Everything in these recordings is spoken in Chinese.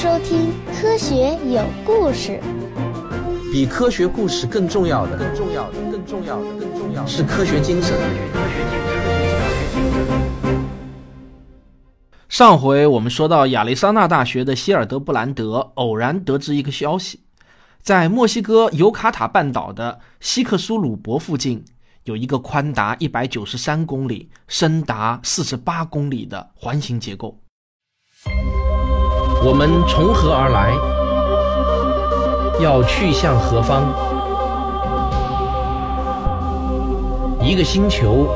收听《科学有故事》。比科学故事更重要的，更重要的，更重要的，更重要的是科学精神。上回我们说到，亚利桑那大学的希尔德布兰德偶然得知一个消息，在墨西哥尤卡塔半岛的西克苏鲁伯附近，有一个宽达一百九十三公里、深达四十八公里的环形结构。我们从何而来？要去向何方？一个星球，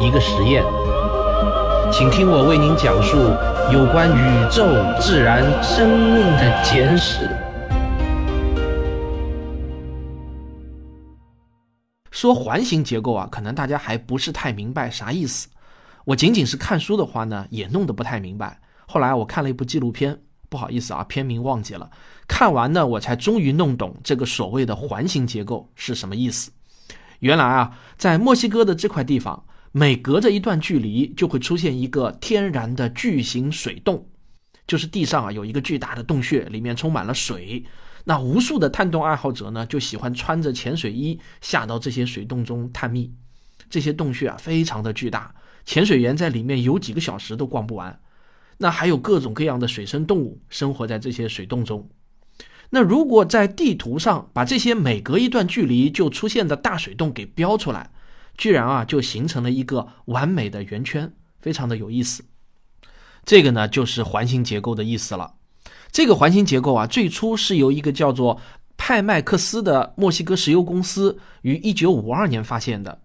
一个实验，请听我为您讲述有关宇宙、自然、生命的简史。说环形结构啊，可能大家还不是太明白啥意思。我仅仅是看书的话呢，也弄得不太明白。后来我看了一部纪录片。不好意思啊，片名忘记了。看完呢，我才终于弄懂这个所谓的环形结构是什么意思。原来啊，在墨西哥的这块地方，每隔着一段距离就会出现一个天然的巨型水洞，就是地上啊有一个巨大的洞穴，里面充满了水。那无数的探洞爱好者呢，就喜欢穿着潜水衣下到这些水洞中探秘。这些洞穴啊，非常的巨大，潜水员在里面游几个小时都逛不完。那还有各种各样的水生动物生活在这些水洞中。那如果在地图上把这些每隔一段距离就出现的大水洞给标出来，居然啊就形成了一个完美的圆圈，非常的有意思。这个呢就是环形结构的意思了。这个环形结构啊最初是由一个叫做派麦克斯的墨西哥石油公司于1952年发现的。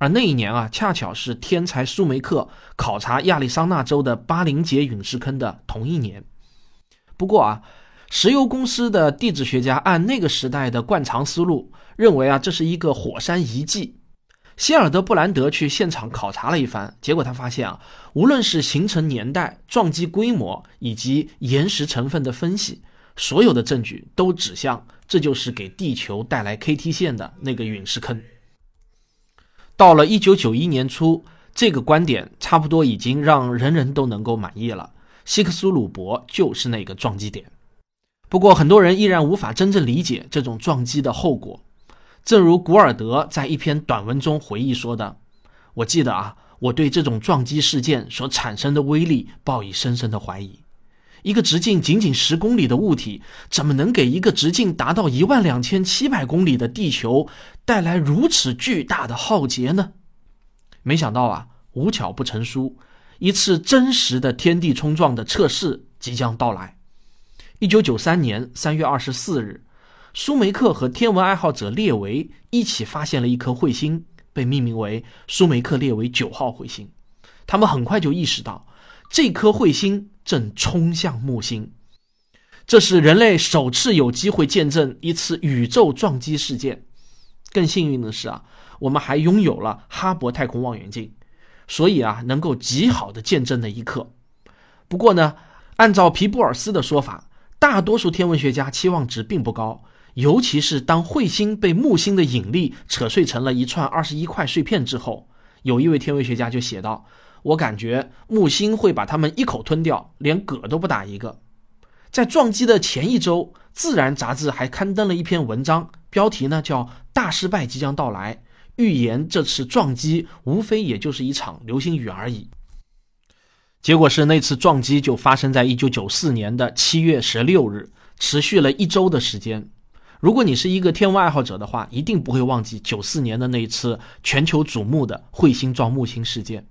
而那一年啊，恰巧是天才舒梅克考察亚利桑那州的巴林杰陨石坑的同一年。不过啊，石油公司的地质学家按那个时代的惯常思路，认为啊这是一个火山遗迹。希尔德布兰德去现场考察了一番，结果他发现啊，无论是形成年代、撞击规模以及岩石成分的分析，所有的证据都指向这就是给地球带来 KT 线的那个陨石坑。到了一九九一年初，这个观点差不多已经让人人都能够满意了。希克苏鲁伯就是那个撞击点。不过，很多人依然无法真正理解这种撞击的后果。正如古尔德在一篇短文中回忆说的：“我记得啊，我对这种撞击事件所产生的威力抱以深深的怀疑。一个直径仅仅十公里的物体，怎么能给一个直径达到一万两千七百公里的地球？”带来如此巨大的浩劫呢？没想到啊，无巧不成书，一次真实的天地冲撞的测试即将到来。一九九三年三月二十四日，舒梅克和天文爱好者列维一起发现了一颗彗星，被命名为舒梅克列维九号彗星。他们很快就意识到，这颗彗星正冲向木星，这是人类首次有机会见证一次宇宙撞击事件。更幸运的是啊，我们还拥有了哈勃太空望远镜，所以啊，能够极好的见证那一刻。不过呢，按照皮布尔斯的说法，大多数天文学家期望值并不高，尤其是当彗星被木星的引力扯碎成了一串二十一块碎片之后，有一位天文学家就写道：“我感觉木星会把它们一口吞掉，连嗝都不打一个。”在撞击的前一周，《自然》杂志还刊登了一篇文章，标题呢叫“大失败即将到来”，预言这次撞击无非也就是一场流星雨而已。结果是那次撞击就发生在一九九四年的七月十六日，持续了一周的时间。如果你是一个天文爱好者的话，一定不会忘记九四年的那一次全球瞩目的彗星撞木星事件。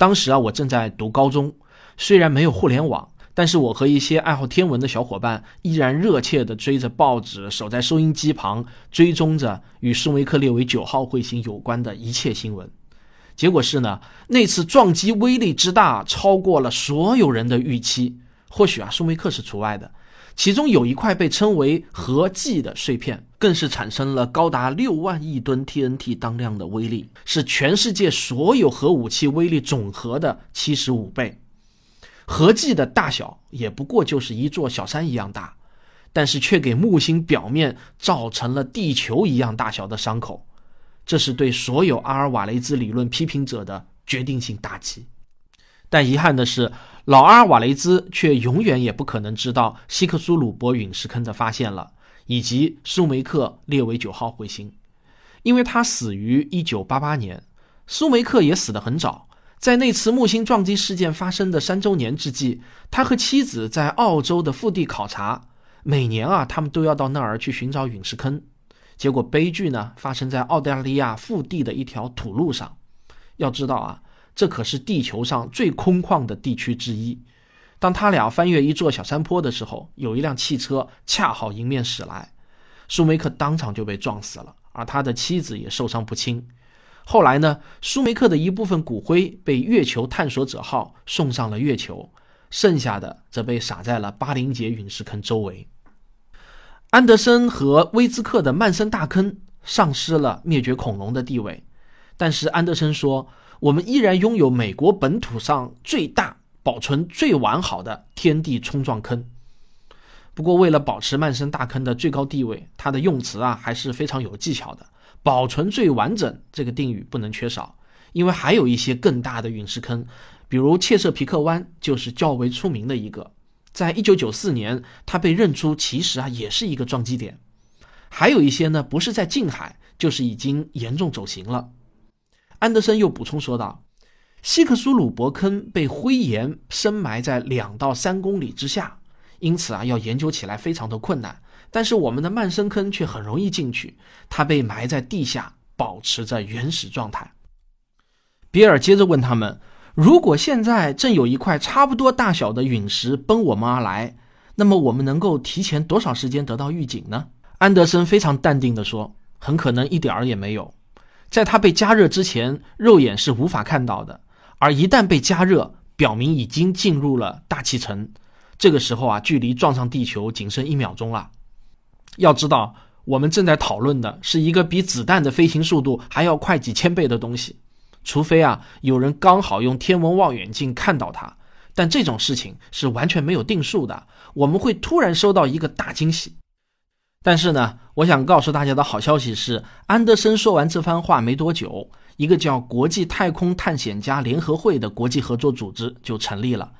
当时啊，我正在读高中，虽然没有互联网。但是我和一些爱好天文的小伙伴依然热切地追着报纸，守在收音机旁，追踪着与舒梅克列维九号彗星有关的一切新闻。结果是呢，那次撞击威力之大，超过了所有人的预期。或许啊，舒梅克是除外的。其中有一块被称为核计的碎片，更是产生了高达六万亿吨 TNT 当量的威力，是全世界所有核武器威力总和的七十五倍。合计的大小也不过就是一座小山一样大，但是却给木星表面造成了地球一样大小的伤口，这是对所有阿尔瓦雷兹理论批评者的决定性打击。但遗憾的是，老阿瓦雷兹却永远也不可能知道希克苏鲁伯陨石坑的发现了，以及苏梅克列维九号彗星，因为他死于1988年，苏梅克也死得很早。在那次木星撞击事件发生的三周年之际，他和妻子在澳洲的腹地考察。每年啊，他们都要到那儿去寻找陨石坑。结果悲剧呢，发生在澳大利亚腹地的一条土路上。要知道啊，这可是地球上最空旷的地区之一。当他俩翻越一座小山坡的时候，有一辆汽车恰好迎面驶来，舒梅克当场就被撞死了，而他的妻子也受伤不轻。后来呢，舒梅克的一部分骨灰被月球探索者号送上了月球，剩下的则被撒在了巴林杰陨石坑周围。安德森和威兹克的曼森大坑丧失了灭绝恐龙的地位，但是安德森说，我们依然拥有美国本土上最大、保存最完好的天地冲撞坑。不过，为了保持曼森大坑的最高地位，它的用词啊还是非常有技巧的。保存最完整这个定语不能缺少，因为还有一些更大的陨石坑，比如切瑟皮克湾就是较为出名的一个。在一九九四年，它被认出其实啊也是一个撞击点。还有一些呢，不是在近海，就是已经严重走形了。安德森又补充说道：“希克苏鲁伯坑被灰岩深埋在两到三公里之下，因此啊要研究起来非常的困难。”但是我们的曼森坑却很容易进去，它被埋在地下，保持着原始状态。比尔接着问他们：“如果现在正有一块差不多大小的陨石奔我们而来，那么我们能够提前多少时间得到预警呢？”安德森非常淡定地说：“很可能一点儿也没有。在它被加热之前，肉眼是无法看到的；而一旦被加热，表明已经进入了大气层。这个时候啊，距离撞上地球仅剩一秒钟了。”要知道，我们正在讨论的是一个比子弹的飞行速度还要快几千倍的东西，除非啊有人刚好用天文望远镜看到它，但这种事情是完全没有定数的。我们会突然收到一个大惊喜。但是呢，我想告诉大家的好消息是，安德森说完这番话没多久，一个叫国际太空探险家联合会的国际合作组织就成立了。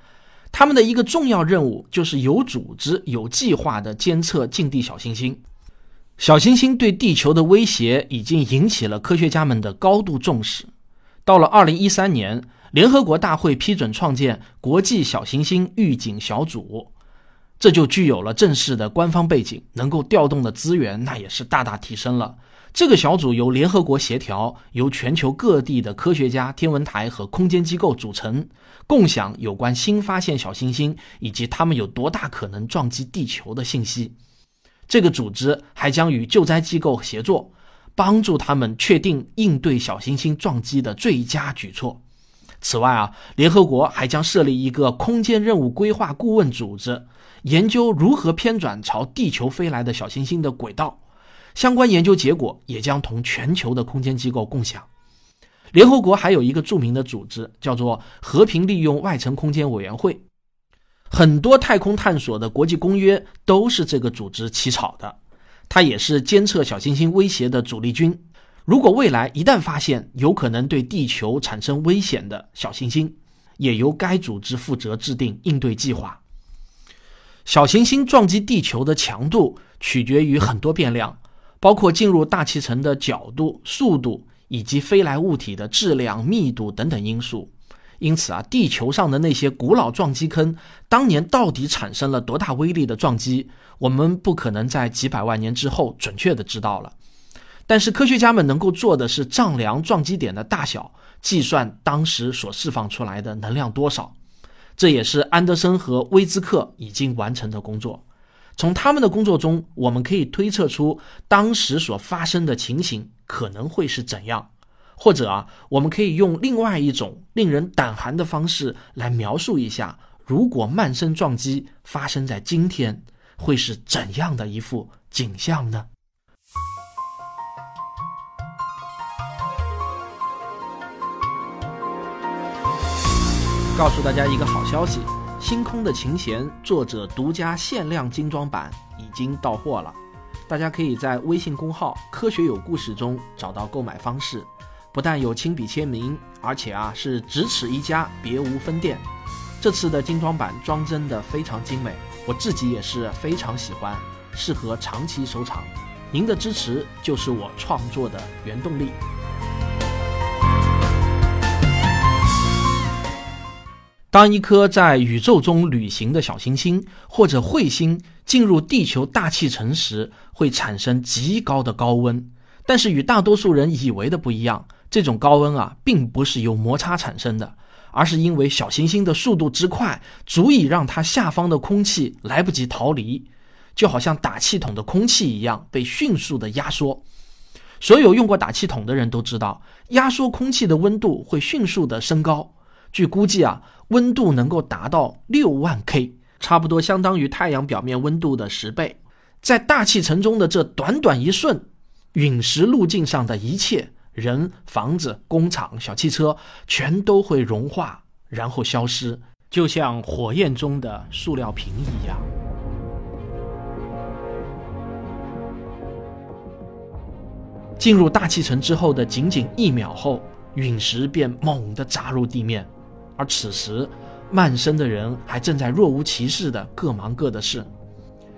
他们的一个重要任务就是有组织、有计划地监测近地小行星。小行星对地球的威胁已经引起了科学家们的高度重视。到了2013年，联合国大会批准创建国际小行星预警小组，这就具有了正式的官方背景，能够调动的资源那也是大大提升了。这个小组由联合国协调，由全球各地的科学家、天文台和空间机构组成，共享有关新发现小行星以及它们有多大可能撞击地球的信息。这个组织还将与救灾机构协作，帮助他们确定应对小行星撞击的最佳举措。此外啊，联合国还将设立一个空间任务规划顾问组织，研究如何偏转朝地球飞来的小行星的轨道。相关研究结果也将同全球的空间机构共享。联合国还有一个著名的组织，叫做和平利用外层空间委员会。很多太空探索的国际公约都是这个组织起草的。它也是监测小行星威胁的主力军。如果未来一旦发现有可能对地球产生危险的小行星，也由该组织负责制定应对计划。小行星撞击地球的强度取决于很多变量。包括进入大气层的角度、速度以及飞来物体的质量、密度等等因素。因此啊，地球上的那些古老撞击坑，当年到底产生了多大威力的撞击，我们不可能在几百万年之后准确的知道了。但是科学家们能够做的是丈量撞击点的大小，计算当时所释放出来的能量多少。这也是安德森和威兹克已经完成的工作。从他们的工作中，我们可以推测出当时所发生的情形可能会是怎样，或者啊，我们可以用另外一种令人胆寒的方式来描述一下，如果曼森撞击发生在今天，会是怎样的一幅景象呢？告诉大家一个好消息。《星空的琴弦》作者独家限量精装版已经到货了，大家可以在微信公号“科学有故事”中找到购买方式。不但有亲笔签名，而且啊是只此一家，别无分店。这次的精装版装帧的非常精美，我自己也是非常喜欢，适合长期收藏。您的支持就是我创作的原动力。当一颗在宇宙中旅行的小行星或者彗星进入地球大气层时，会产生极高的高温。但是与大多数人以为的不一样，这种高温啊，并不是由摩擦产生的，而是因为小行星的速度之快，足以让它下方的空气来不及逃离，就好像打气筒的空气一样，被迅速的压缩。所有用过打气筒的人都知道，压缩空气的温度会迅速的升高。据估计啊，温度能够达到六万 K，差不多相当于太阳表面温度的十倍。在大气层中的这短短一瞬，陨石路径上的一切人、房子、工厂、小汽车，全都会融化，然后消失，就像火焰中的塑料瓶一样。进入大气层之后的仅仅一秒后，陨石便猛地砸入地面。而此时，漫生的人还正在若无其事地各忙各的事。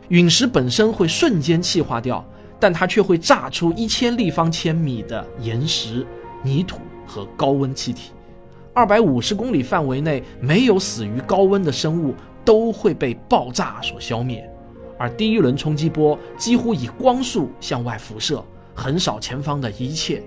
陨石本身会瞬间气化掉，但它却会炸出一千立方千米的岩石、泥土和高温气体。二百五十公里范围内没有死于高温的生物都会被爆炸所消灭。而第一轮冲击波几乎以光速向外辐射，横扫前方的一切。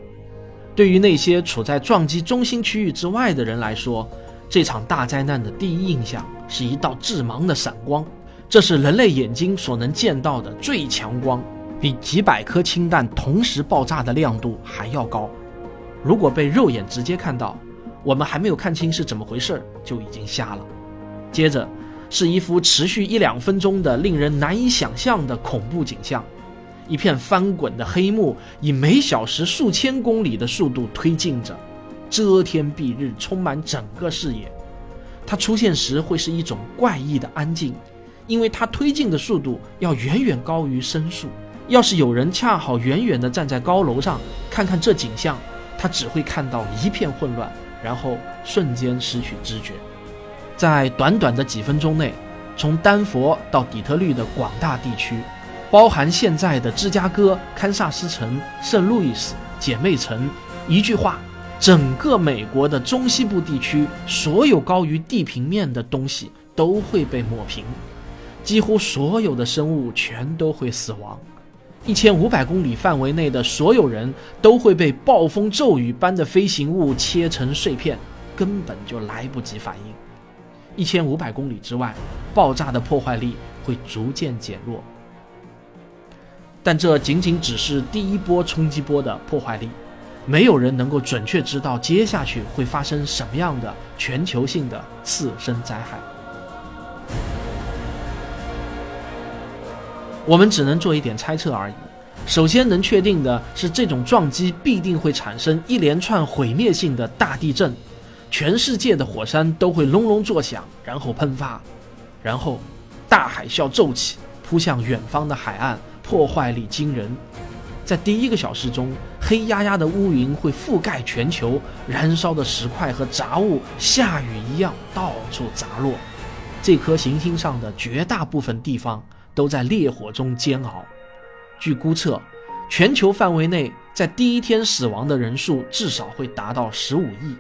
对于那些处在撞击中心区域之外的人来说，这场大灾难的第一印象是一道致盲的闪光，这是人类眼睛所能见到的最强光，比几百颗氢弹同时爆炸的亮度还要高。如果被肉眼直接看到，我们还没有看清是怎么回事儿就已经瞎了。接着是一幅持续一两分钟的令人难以想象的恐怖景象：一片翻滚的黑幕以每小时数千公里的速度推进着。遮天蔽日，充满整个视野。它出现时会是一种怪异的安静，因为它推进的速度要远远高于声速。要是有人恰好远远地站在高楼上看看这景象，他只会看到一片混乱，然后瞬间失去知觉。在短短的几分钟内，从丹佛到底特律的广大地区，包含现在的芝加哥、堪萨斯城、圣路易斯、姐妹城，一句话。整个美国的中西部地区，所有高于地平面的东西都会被抹平，几乎所有的生物全都会死亡。一千五百公里范围内的所有人都会被暴风骤雨般的飞行物切成碎片，根本就来不及反应。一千五百公里之外，爆炸的破坏力会逐渐减弱，但这仅仅只是第一波冲击波的破坏力。没有人能够准确知道接下去会发生什么样的全球性的次生灾害。我们只能做一点猜测而已。首先能确定的是，这种撞击必定会产生一连串毁灭性的大地震，全世界的火山都会隆隆作响，然后喷发，然后大海啸骤起，扑向远方的海岸，破坏力惊人。在第一个小时中，黑压压的乌云会覆盖全球，燃烧的石块和杂物下雨一样到处砸落。这颗行星上的绝大部分地方都在烈火中煎熬。据估测，全球范围内在第一天死亡的人数至少会达到十五亿。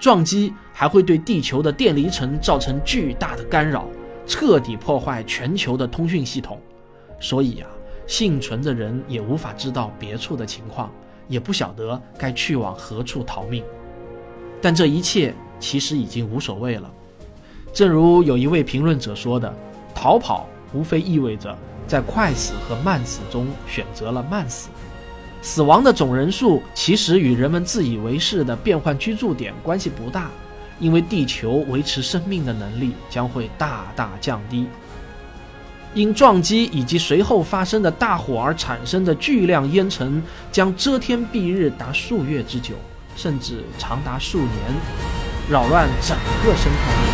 撞击还会对地球的电离层造成巨大的干扰，彻底破坏全球的通讯系统。所以呀。幸存的人也无法知道别处的情况，也不晓得该去往何处逃命。但这一切其实已经无所谓了。正如有一位评论者说的：“逃跑无非意味着在快死和慢死中选择了慢死。死亡的总人数其实与人们自以为是的变换居住点关系不大，因为地球维持生命的能力将会大大降低。”因撞击以及随后发生的大火而产生的巨量烟尘，将遮天蔽日达数月之久，甚至长达数年，扰乱整个生态链。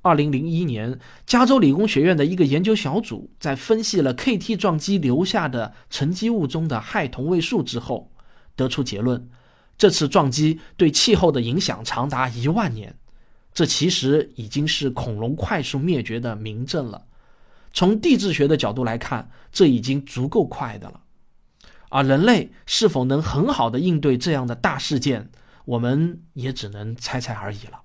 二零零一年，加州理工学院的一个研究小组在分析了 KT 撞击留下的沉积物中的氦同位素之后，得出结论：这次撞击对气候的影响长达一万年。这其实已经是恐龙快速灭绝的明证了。从地质学的角度来看，这已经足够快的了。而人类是否能很好的应对这样的大事件，我们也只能猜猜而已了。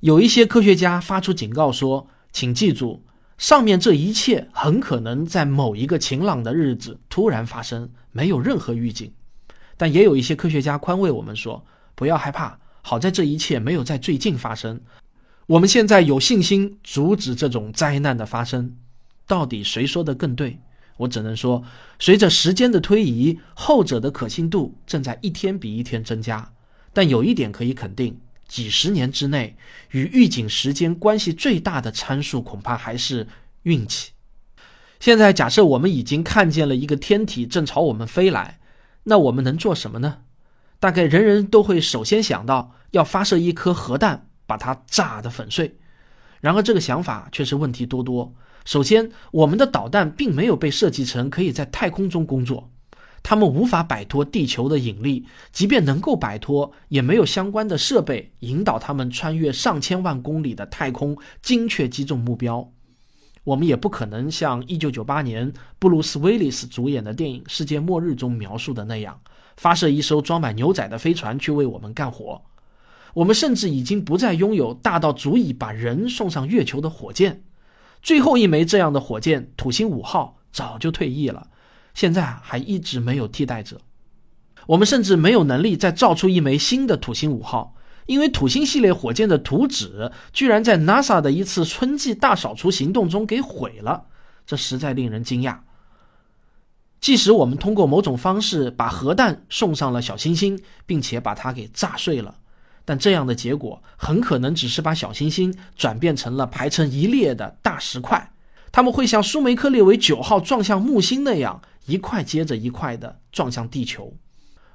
有一些科学家发出警告说：“请记住，上面这一切很可能在某一个晴朗的日子突然发生，没有任何预警。”但也有一些科学家宽慰我们说：“不要害怕，好在这一切没有在最近发生。我们现在有信心阻止这种灾难的发生。”到底谁说的更对？我只能说，随着时间的推移，后者的可信度正在一天比一天增加。但有一点可以肯定。几十年之内，与预警时间关系最大的参数恐怕还是运气。现在假设我们已经看见了一个天体正朝我们飞来，那我们能做什么呢？大概人人都会首先想到要发射一颗核弹，把它炸得粉碎。然而这个想法却是问题多多。首先，我们的导弹并没有被设计成可以在太空中工作。他们无法摆脱地球的引力，即便能够摆脱，也没有相关的设备引导他们穿越上千万公里的太空，精确击中目标。我们也不可能像1998年布鲁斯·威利斯主演的电影《世界末日》中描述的那样，发射一艘装满牛仔的飞船去为我们干活。我们甚至已经不再拥有大到足以把人送上月球的火箭。最后一枚这样的火箭——土星五号，早就退役了。现在还一直没有替代者，我们甚至没有能力再造出一枚新的土星五号，因为土星系列火箭的图纸居然在 NASA 的一次春季大扫除行动中给毁了，这实在令人惊讶。即使我们通过某种方式把核弹送上了小行星，并且把它给炸碎了，但这样的结果很可能只是把小行星转变成了排成一列的大石块，它们会像舒梅克列维九号撞向木星那样。一块接着一块的撞向地球，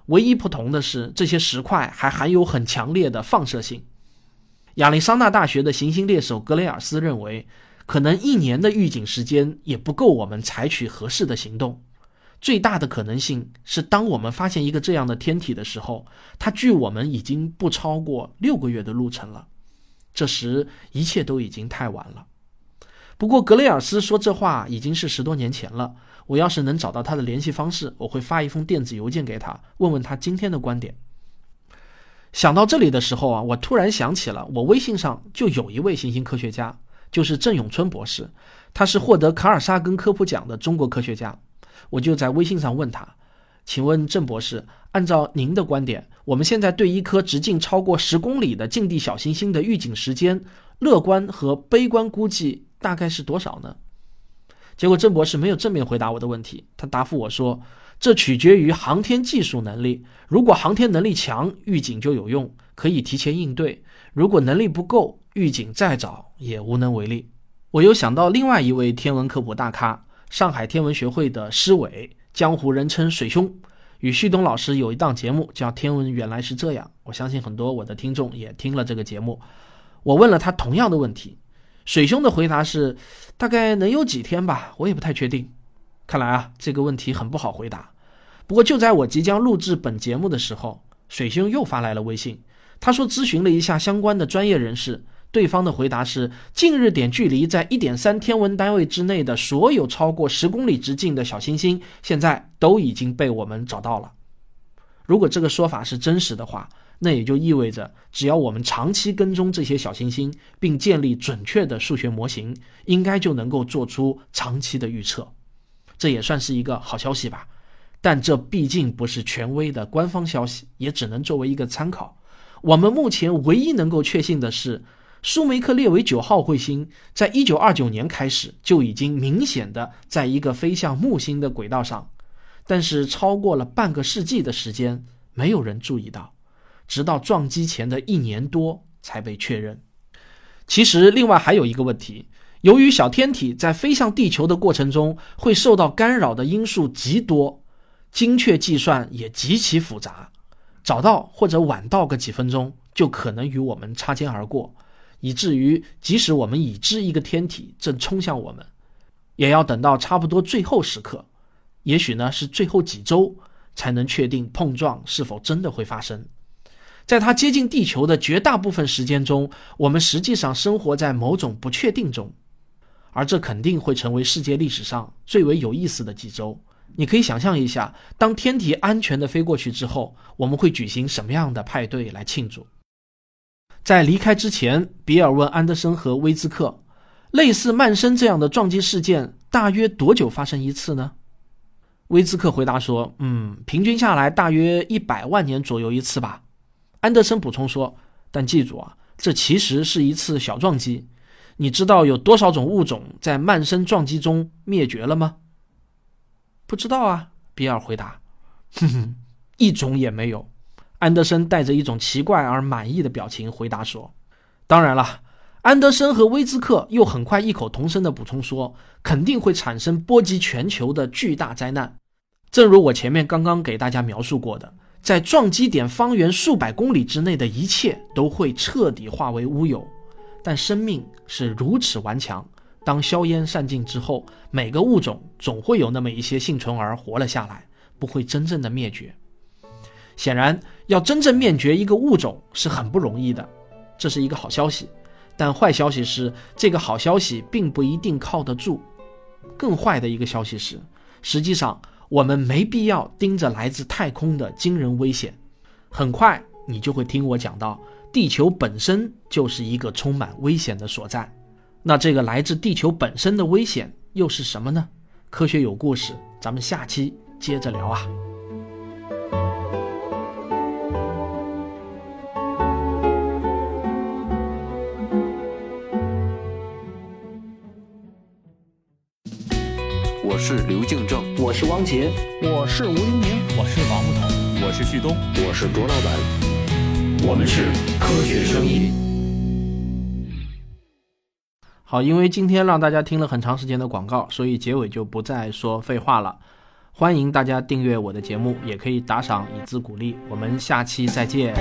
唯一不同的是，这些石块还含有很强烈的放射性。亚利桑那大学的行星猎手格雷尔斯认为，可能一年的预警时间也不够我们采取合适的行动。最大的可能性是，当我们发现一个这样的天体的时候，它距我们已经不超过六个月的路程了。这时，一切都已经太晚了。不过，格雷尔斯说这话已经是十多年前了。我要是能找到他的联系方式，我会发一封电子邮件给他，问问他今天的观点。想到这里的时候啊，我突然想起了我微信上就有一位行星科学家，就是郑永春博士，他是获得卡尔萨根科普奖的中国科学家。我就在微信上问他：“请问郑博士，按照您的观点，我们现在对一颗直径超过十公里的近地小行星的预警时间，乐观和悲观估计大概是多少呢？”结果郑博士没有正面回答我的问题，他答复我说：“这取决于航天技术能力。如果航天能力强，预警就有用，可以提前应对；如果能力不够，预警再早也无能为力。”我又想到另外一位天文科普大咖，上海天文学会的施伟，江湖人称“水兄”，与旭东老师有一档节目叫《天文原来是这样》，我相信很多我的听众也听了这个节目。我问了他同样的问题。水兄的回答是，大概能有几天吧，我也不太确定。看来啊，这个问题很不好回答。不过就在我即将录制本节目的时候，水兄又发来了微信，他说咨询了一下相关的专业人士，对方的回答是，近日点距离在一点三天文单位之内的所有超过十公里直径的小行星，现在都已经被我们找到了。如果这个说法是真实的话，那也就意味着，只要我们长期跟踪这些小行星，并建立准确的数学模型，应该就能够做出长期的预测。这也算是一个好消息吧。但这毕竟不是权威的官方消息，也只能作为一个参考。我们目前唯一能够确信的是，舒梅克列维九号彗星在一九二九年开始就已经明显的在一个飞向木星的轨道上，但是超过了半个世纪的时间，没有人注意到。直到撞击前的一年多才被确认。其实，另外还有一个问题：由于小天体在飞向地球的过程中会受到干扰的因素极多，精确计算也极其复杂，早到或者晚到个几分钟就可能与我们擦肩而过。以至于即使我们已知一个天体正冲向我们，也要等到差不多最后时刻，也许呢是最后几周，才能确定碰撞是否真的会发生。在它接近地球的绝大部分时间中，我们实际上生活在某种不确定中，而这肯定会成为世界历史上最为有意思的几周。你可以想象一下，当天体安全地飞过去之后，我们会举行什么样的派对来庆祝？在离开之前，比尔问安德森和威兹克，类似曼森这样的撞击事件大约多久发生一次呢？威兹克回答说：“嗯，平均下来大约一百万年左右一次吧。”安德森补充说：“但记住啊，这其实是一次小撞击。你知道有多少种物种在曼森撞击中灭绝了吗？”不知道啊，比尔回答。哼哼，一种也没有。安德森带着一种奇怪而满意的表情回答说：“当然了。”安德森和威兹克又很快异口同声地补充说：“肯定会产生波及全球的巨大灾难，正如我前面刚刚给大家描述过的，在撞击点方圆数百公里之内的一切都会彻底化为乌有。但生命是如此顽强，当硝烟散尽之后，每个物种总会有那么一些幸存儿活了下来，不会真正的灭绝。”显然，要真正灭绝一个物种是很不容易的，这是一个好消息。但坏消息是，这个好消息并不一定靠得住。更坏的一个消息是，实际上我们没必要盯着来自太空的惊人危险。很快，你就会听我讲到，地球本身就是一个充满危险的所在。那这个来自地球本身的危险又是什么呢？科学有故事，咱们下期接着聊啊。我是刘敬正，我是汪杰，我是吴黎明，我是王木头，我是旭东，我是卓老板，我们是科学声音。好，因为今天让大家听了很长时间的广告，所以结尾就不再说废话了。欢迎大家订阅我的节目，也可以打赏以资鼓励。我们下期再见。